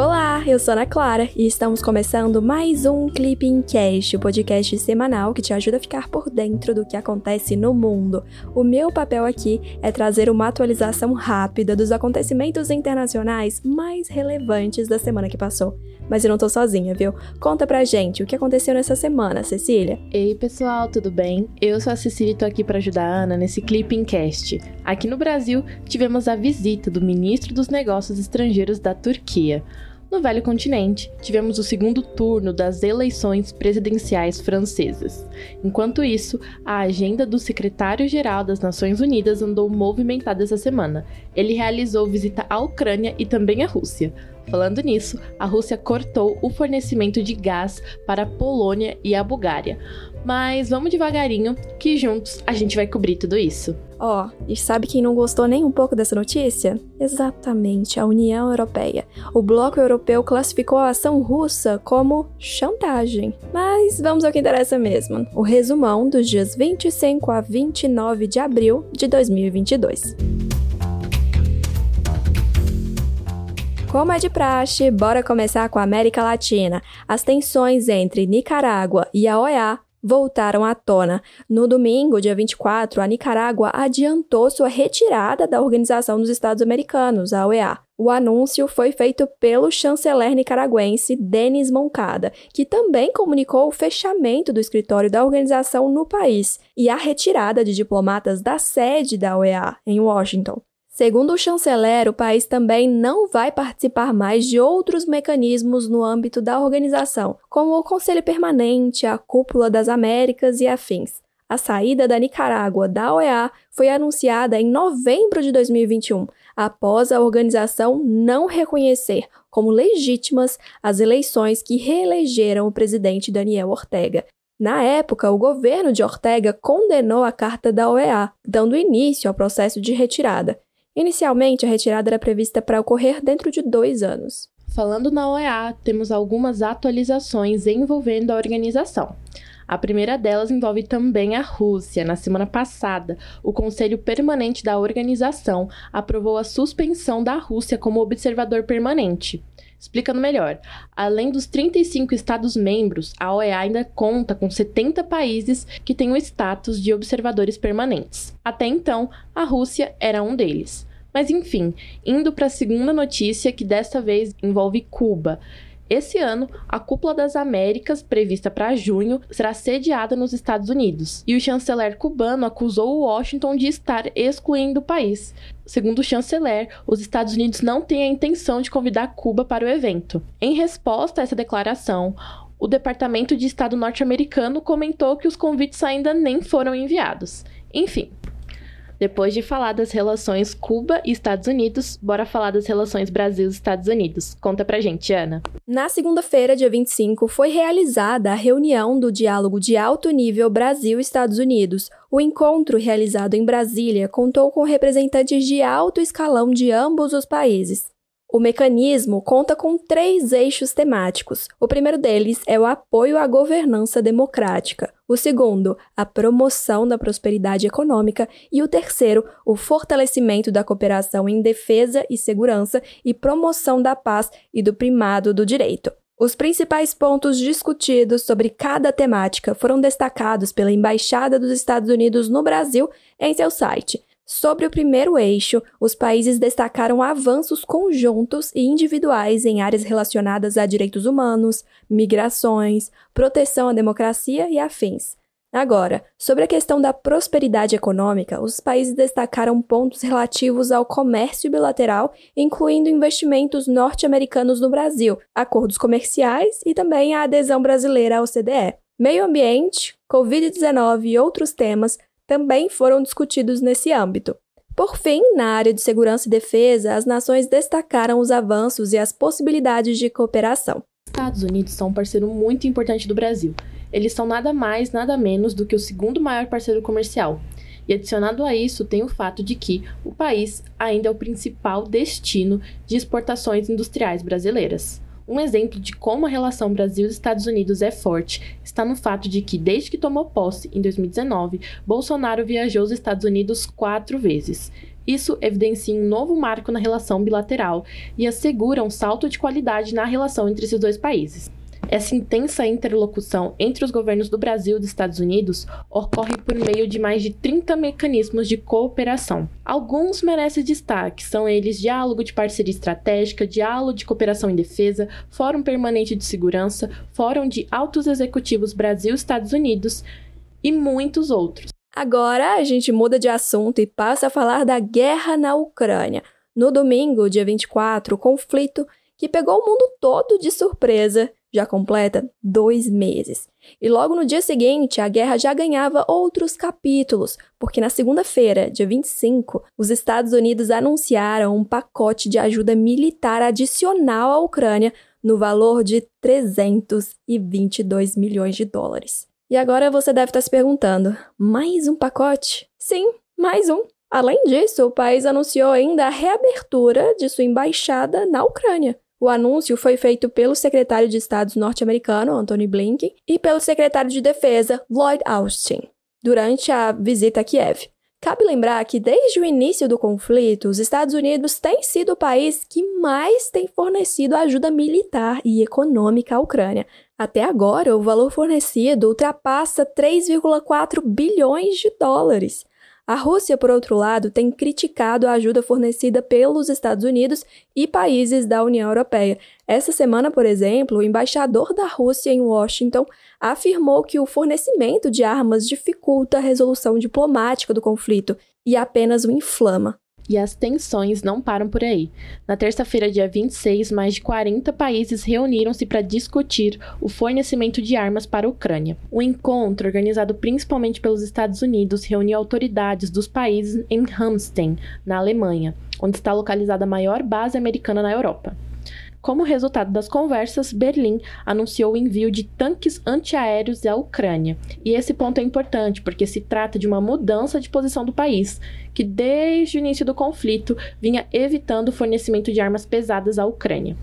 Olá, eu sou Ana Clara e estamos começando mais um Clipping Cast, o podcast semanal que te ajuda a ficar por dentro do que acontece no mundo. O meu papel aqui é trazer uma atualização rápida dos acontecimentos internacionais mais relevantes da semana que passou. Mas eu não tô sozinha, viu? Conta pra gente o que aconteceu nessa semana, Cecília. Ei, pessoal, tudo bem? Eu sou a Cecília e tô aqui para ajudar a Ana nesse Clipping Cast. Aqui no Brasil, tivemos a visita do ministro dos Negócios Estrangeiros da Turquia. No velho continente, tivemos o segundo turno das eleições presidenciais francesas. Enquanto isso, a agenda do secretário-geral das Nações Unidas andou movimentada essa semana. Ele realizou visita à Ucrânia e também à Rússia. Falando nisso, a Rússia cortou o fornecimento de gás para a Polônia e a Bulgária. Mas vamos devagarinho, que juntos a gente vai cobrir tudo isso. Ó, oh, e sabe quem não gostou nem um pouco dessa notícia? Exatamente, a União Europeia. O bloco europeu classificou a ação russa como chantagem. Mas vamos ao que interessa mesmo: o resumão dos dias 25 a 29 de abril de 2022. Como é de praxe, bora começar com a América Latina. As tensões entre Nicarágua e a OEA voltaram à tona. No domingo, dia 24, a Nicarágua adiantou sua retirada da Organização dos Estados Americanos, a OEA. O anúncio foi feito pelo chanceler nicaragüense Denis Moncada, que também comunicou o fechamento do escritório da organização no país e a retirada de diplomatas da sede da OEA, em Washington. Segundo o chanceler, o país também não vai participar mais de outros mecanismos no âmbito da organização, como o Conselho Permanente, a Cúpula das Américas e afins. A saída da Nicarágua da OEA foi anunciada em novembro de 2021, após a organização não reconhecer como legítimas as eleições que reelegeram o presidente Daniel Ortega. Na época, o governo de Ortega condenou a carta da OEA, dando início ao processo de retirada. Inicialmente, a retirada era prevista para ocorrer dentro de dois anos. Falando na OEA, temos algumas atualizações envolvendo a organização. A primeira delas envolve também a Rússia. Na semana passada, o Conselho Permanente da organização aprovou a suspensão da Rússia como observador permanente. Explicando melhor, além dos 35 Estados-membros, a OEA ainda conta com 70 países que têm o status de observadores permanentes. Até então, a Rússia era um deles. Mas enfim, indo para a segunda notícia, que desta vez envolve Cuba. Esse ano, a Cúpula das Américas, prevista para junho, será sediada nos Estados Unidos, e o chanceler cubano acusou Washington de estar excluindo o país. Segundo o chanceler, os Estados Unidos não têm a intenção de convidar Cuba para o evento. Em resposta a essa declaração, o Departamento de Estado norte-americano comentou que os convites ainda nem foram enviados. Enfim, depois de falar das relações Cuba e Estados Unidos, bora falar das relações Brasil e Estados Unidos. Conta pra gente, Ana. Na segunda-feira, dia 25, foi realizada a reunião do Diálogo de Alto Nível Brasil-Estados Unidos. O encontro, realizado em Brasília, contou com representantes de alto escalão de ambos os países. O mecanismo conta com três eixos temáticos. O primeiro deles é o apoio à governança democrática, o segundo, a promoção da prosperidade econômica e o terceiro, o fortalecimento da cooperação em defesa e segurança e promoção da paz e do primado do direito. Os principais pontos discutidos sobre cada temática foram destacados pela Embaixada dos Estados Unidos no Brasil em seu site Sobre o primeiro eixo, os países destacaram avanços conjuntos e individuais em áreas relacionadas a direitos humanos, migrações, proteção à democracia e afins. Agora, sobre a questão da prosperidade econômica, os países destacaram pontos relativos ao comércio bilateral, incluindo investimentos norte-americanos no Brasil, acordos comerciais e também a adesão brasileira ao CDE. Meio ambiente, Covid-19 e outros temas também foram discutidos nesse âmbito. Por fim, na área de segurança e defesa, as nações destacaram os avanços e as possibilidades de cooperação. Os Estados Unidos são um parceiro muito importante do Brasil. Eles são nada mais, nada menos do que o segundo maior parceiro comercial. E adicionado a isso, tem o fato de que o país ainda é o principal destino de exportações industriais brasileiras. Um exemplo de como a relação Brasil-Estados Unidos é forte está no fato de que, desde que tomou posse, em 2019, Bolsonaro viajou aos Estados Unidos quatro vezes. Isso evidencia um novo marco na relação bilateral e assegura um salto de qualidade na relação entre esses dois países. Essa intensa interlocução entre os governos do Brasil e dos Estados Unidos ocorre por meio de mais de 30 mecanismos de cooperação. Alguns merecem destaque, são eles diálogo de parceria estratégica, diálogo de cooperação em defesa, Fórum Permanente de Segurança, Fórum de Altos Executivos Brasil-Estados Unidos e muitos outros. Agora a gente muda de assunto e passa a falar da guerra na Ucrânia. No domingo, dia 24, o conflito que pegou o mundo todo de surpresa já completa dois meses. E logo no dia seguinte, a guerra já ganhava outros capítulos, porque na segunda-feira, dia 25, os Estados Unidos anunciaram um pacote de ajuda militar adicional à Ucrânia no valor de 322 milhões de dólares. E agora você deve estar se perguntando: mais um pacote? Sim, mais um. Além disso, o país anunciou ainda a reabertura de sua embaixada na Ucrânia. O anúncio foi feito pelo secretário de Estado norte-americano, Antony Blinken, e pelo secretário de Defesa, Lloyd Austin, durante a visita a Kiev. Cabe lembrar que desde o início do conflito, os Estados Unidos têm sido o país que mais tem fornecido ajuda militar e econômica à Ucrânia. Até agora, o valor fornecido ultrapassa 3,4 bilhões de dólares. A Rússia, por outro lado, tem criticado a ajuda fornecida pelos Estados Unidos e países da União Europeia. Essa semana, por exemplo, o embaixador da Rússia em Washington afirmou que o fornecimento de armas dificulta a resolução diplomática do conflito e apenas o inflama. E as tensões não param por aí. Na terça-feira, dia 26, mais de 40 países reuniram-se para discutir o fornecimento de armas para a Ucrânia. O encontro, organizado principalmente pelos Estados Unidos, reuniu autoridades dos países em Ramstein, na Alemanha, onde está localizada a maior base americana na Europa. Como resultado das conversas, Berlim anunciou o envio de tanques antiaéreos à Ucrânia. E esse ponto é importante porque se trata de uma mudança de posição do país, que desde o início do conflito vinha evitando o fornecimento de armas pesadas à Ucrânia.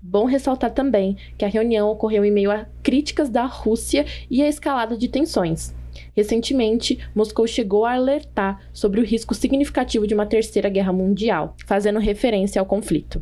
Bom ressaltar também que a reunião ocorreu em meio a críticas da Rússia e a escalada de tensões. Recentemente, Moscou chegou a alertar sobre o risco significativo de uma terceira guerra mundial, fazendo referência ao conflito.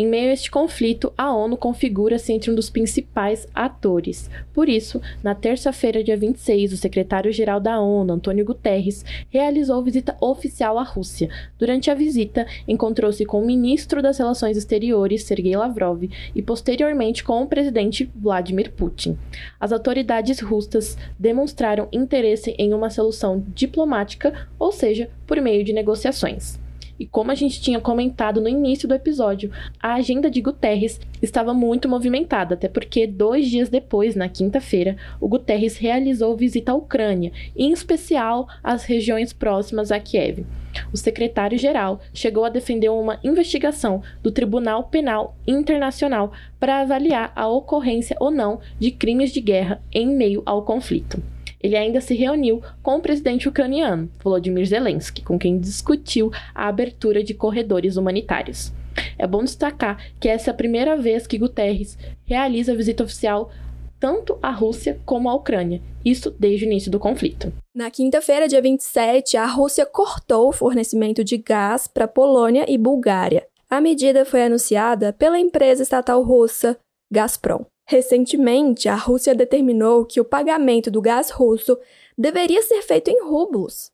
Em meio a este conflito, a ONU configura-se entre um dos principais atores. Por isso, na terça-feira, dia 26, o secretário-geral da ONU, Antônio Guterres, realizou visita oficial à Rússia. Durante a visita, encontrou-se com o ministro das Relações Exteriores, Sergei Lavrov, e posteriormente com o presidente Vladimir Putin. As autoridades russas demonstraram interesse em uma solução diplomática, ou seja, por meio de negociações. E como a gente tinha comentado no início do episódio, a agenda de Guterres estava muito movimentada, até porque dois dias depois, na quinta-feira, o Guterres realizou visita à Ucrânia, em especial às regiões próximas a Kiev. O secretário-geral chegou a defender uma investigação do Tribunal Penal Internacional para avaliar a ocorrência ou não de crimes de guerra em meio ao conflito. Ele ainda se reuniu com o presidente ucraniano, Volodymyr Zelensky, com quem discutiu a abertura de corredores humanitários. É bom destacar que essa é a primeira vez que Guterres realiza visita oficial tanto à Rússia como à Ucrânia, isso desde o início do conflito. Na quinta-feira, dia 27, a Rússia cortou o fornecimento de gás para Polônia e Bulgária. A medida foi anunciada pela empresa estatal russa Gazprom. Recentemente, a Rússia determinou que o pagamento do gás russo deveria ser feito em rublos.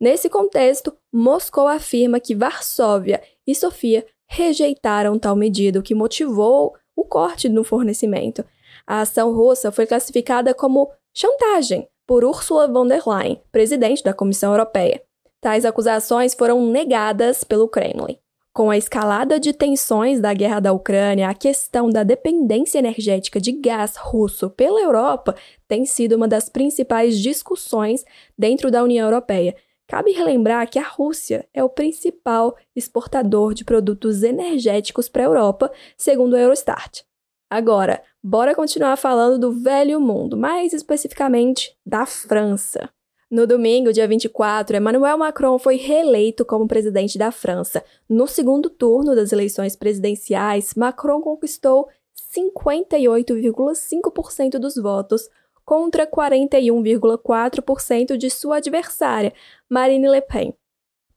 Nesse contexto, Moscou afirma que Varsóvia e Sofia rejeitaram tal medida, o que motivou o corte no fornecimento. A ação russa foi classificada como chantagem por Ursula von der Leyen, presidente da Comissão Europeia. Tais acusações foram negadas pelo Kremlin. Com a escalada de tensões da guerra da Ucrânia, a questão da dependência energética de gás russo pela Europa tem sido uma das principais discussões dentro da União Europeia. Cabe relembrar que a Rússia é o principal exportador de produtos energéticos para a Europa, segundo o Eurostat. Agora, bora continuar falando do velho mundo, mais especificamente da França. No domingo, dia 24, Emmanuel Macron foi reeleito como presidente da França. No segundo turno das eleições presidenciais, Macron conquistou 58,5% dos votos contra 41,4% de sua adversária, Marine Le Pen.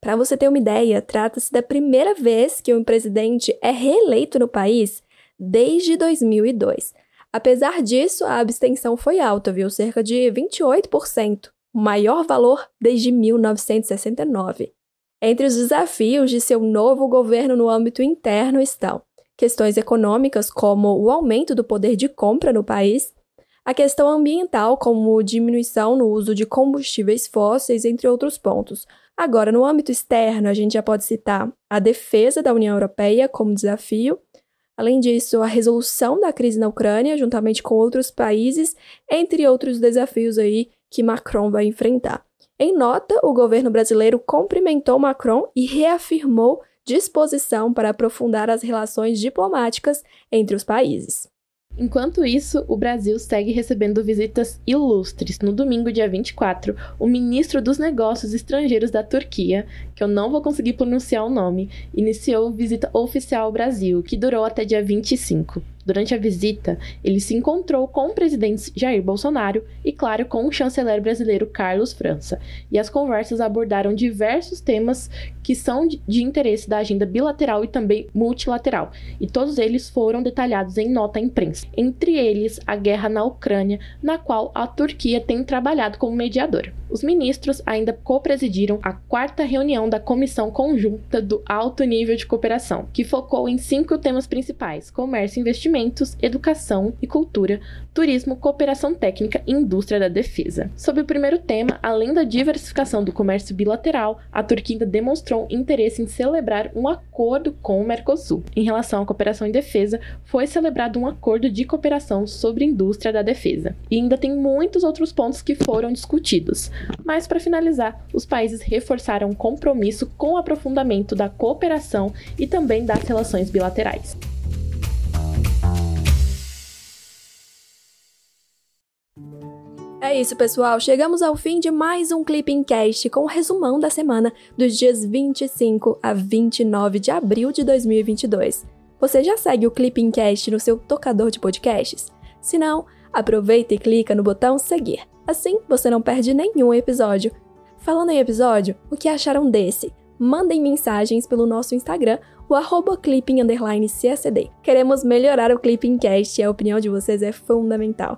Para você ter uma ideia, trata-se da primeira vez que um presidente é reeleito no país desde 2002. Apesar disso, a abstenção foi alta, viu? Cerca de 28%, o maior valor desde 1969. Entre os desafios de seu novo governo no âmbito interno estão questões econômicas, como o aumento do poder de compra no país, a questão ambiental, como diminuição no uso de combustíveis fósseis, entre outros pontos. Agora, no âmbito externo, a gente já pode citar a defesa da União Europeia como desafio, além disso, a resolução da crise na Ucrânia, juntamente com outros países, entre outros desafios aí que Macron vai enfrentar. Em nota, o governo brasileiro cumprimentou Macron e reafirmou disposição para aprofundar as relações diplomáticas entre os países. Enquanto isso, o Brasil segue recebendo visitas ilustres. No domingo, dia 24, o ministro dos Negócios Estrangeiros da Turquia, que eu não vou conseguir pronunciar o nome, iniciou visita oficial ao Brasil, que durou até dia 25. Durante a visita, ele se encontrou com o presidente Jair Bolsonaro e, claro, com o chanceler brasileiro Carlos França. E as conversas abordaram diversos temas que são de interesse da agenda bilateral e também multilateral, e todos eles foram detalhados em nota à imprensa. Entre eles, a guerra na Ucrânia, na qual a Turquia tem trabalhado como mediadora. Os ministros ainda co-presidiram a quarta reunião da Comissão Conjunta do Alto Nível de Cooperação, que focou em cinco temas principais: comércio e investimento alimentos, educação e cultura, turismo, cooperação técnica e indústria da defesa. Sobre o primeiro tema, além da diversificação do comércio bilateral, a Turquia demonstrou interesse em celebrar um acordo com o Mercosul. Em relação à cooperação em defesa, foi celebrado um acordo de cooperação sobre indústria da defesa. E ainda tem muitos outros pontos que foram discutidos. Mas para finalizar, os países reforçaram o compromisso com o aprofundamento da cooperação e também das relações bilaterais. É isso, pessoal. Chegamos ao fim de mais um Clipping Cast com o um resumão da semana dos dias 25 a 29 de abril de 2022. Você já segue o Clipping Cast no seu tocador de podcasts? Se não, aproveita e clica no botão seguir. Assim, você não perde nenhum episódio. Falando em episódio, o que acharam desse? Mandem mensagens pelo nosso Instagram, o arroba. Queremos melhorar o Clipping Cast e a opinião de vocês é fundamental.